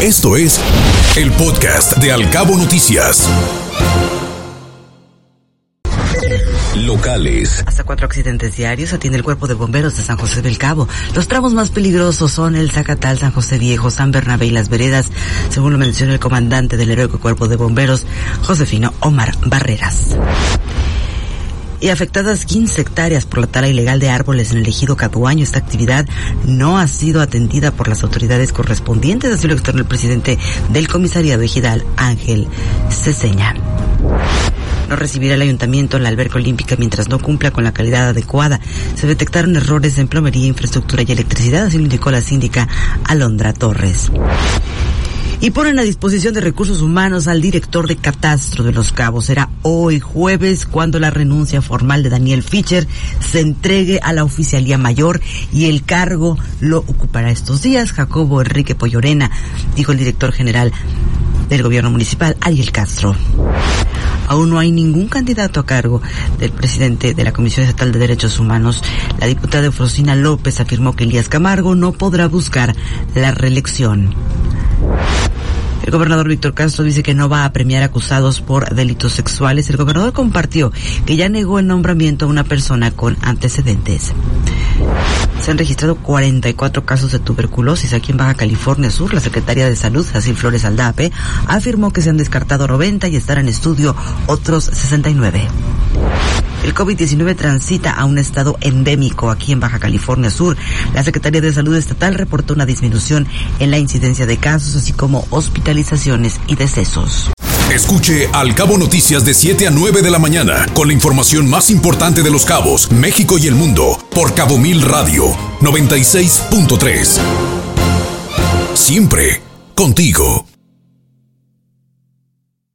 Esto es el podcast de Alcabo Noticias. Locales. Hasta cuatro accidentes diarios atiende el cuerpo de bomberos de San José del Cabo. Los tramos más peligrosos son el Zacatal, San José Viejo, San Bernabé y Las Veredas, según lo menciona el comandante del heroico cuerpo de bomberos, Josefino Omar Barreras y afectadas 15 hectáreas por la tala ilegal de árboles en el ejido Caduaño. Esta actividad no ha sido atendida por las autoridades correspondientes, así lo externó el presidente del comisariado ejidal, Ángel Ceseña. No recibirá el ayuntamiento la alberca olímpica mientras no cumpla con la calidad adecuada. Se detectaron errores en plomería, infraestructura y electricidad, así lo indicó la síndica Alondra Torres y ponen a disposición de recursos humanos al director de Catastro de Los Cabos. Será hoy jueves cuando la renuncia formal de Daniel Fischer se entregue a la oficialía mayor y el cargo lo ocupará estos días Jacobo Enrique Pollorena, dijo el director general del gobierno municipal, Ariel Castro. Aún no hay ningún candidato a cargo del presidente de la Comisión Estatal de Derechos Humanos. La diputada Eufrosina López afirmó que Elías Camargo no podrá buscar la reelección. El gobernador Víctor Castro dice que no va a premiar acusados por delitos sexuales. El gobernador compartió que ya negó el nombramiento a una persona con antecedentes. Se han registrado 44 casos de tuberculosis aquí en Baja California Sur. La secretaria de Salud, Jacil Flores Aldape, afirmó que se han descartado 90 y están en estudio otros 69. El COVID-19 transita a un estado endémico aquí en Baja California Sur. La Secretaría de Salud Estatal reportó una disminución en la incidencia de casos, así como hospitalizaciones y decesos. Escuche Al Cabo Noticias de 7 a 9 de la mañana con la información más importante de los cabos, México y el mundo por Cabo Mil Radio 96.3. Siempre contigo.